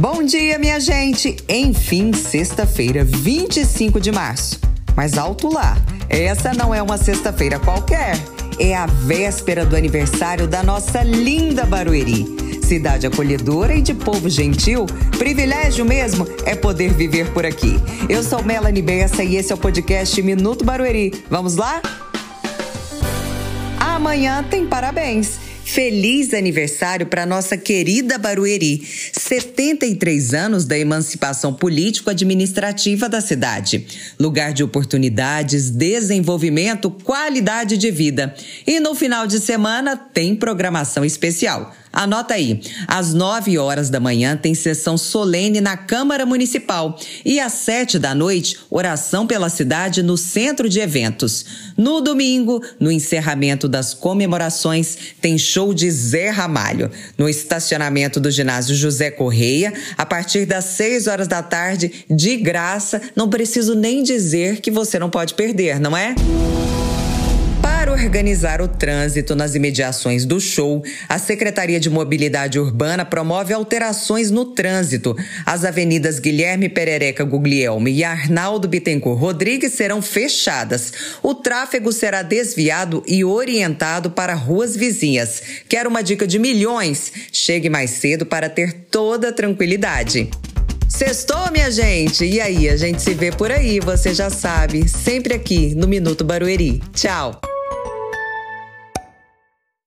Bom dia, minha gente! Enfim, sexta-feira, 25 de março. Mas alto lá, essa não é uma sexta-feira qualquer. É a véspera do aniversário da nossa linda Barueri. Cidade acolhedora e de povo gentil, privilégio mesmo é poder viver por aqui. Eu sou Melanie Bessa e esse é o podcast Minuto Barueri. Vamos lá? Amanhã tem parabéns. Feliz aniversário para nossa querida Barueri. 73 anos da emancipação político-administrativa da cidade. Lugar de oportunidades, desenvolvimento, qualidade de vida. E no final de semana tem programação especial. Anota aí, às 9 horas da manhã tem sessão solene na Câmara Municipal e às 7 da noite, oração pela cidade no centro de eventos. No domingo, no encerramento das comemorações, tem show de Zé Ramalho. No estacionamento do ginásio José Correia, a partir das 6 horas da tarde, de graça, não preciso nem dizer que você não pode perder, não é? Para organizar o trânsito nas imediações do show, a Secretaria de Mobilidade Urbana promove alterações no trânsito. As avenidas Guilherme Perereca Guglielmi e Arnaldo Bittencourt Rodrigues serão fechadas. O tráfego será desviado e orientado para ruas vizinhas. Quer uma dica de milhões? Chegue mais cedo para ter toda a tranquilidade. Sextou, minha gente? E aí, a gente se vê por aí, você já sabe, sempre aqui no Minuto Barueri. Tchau!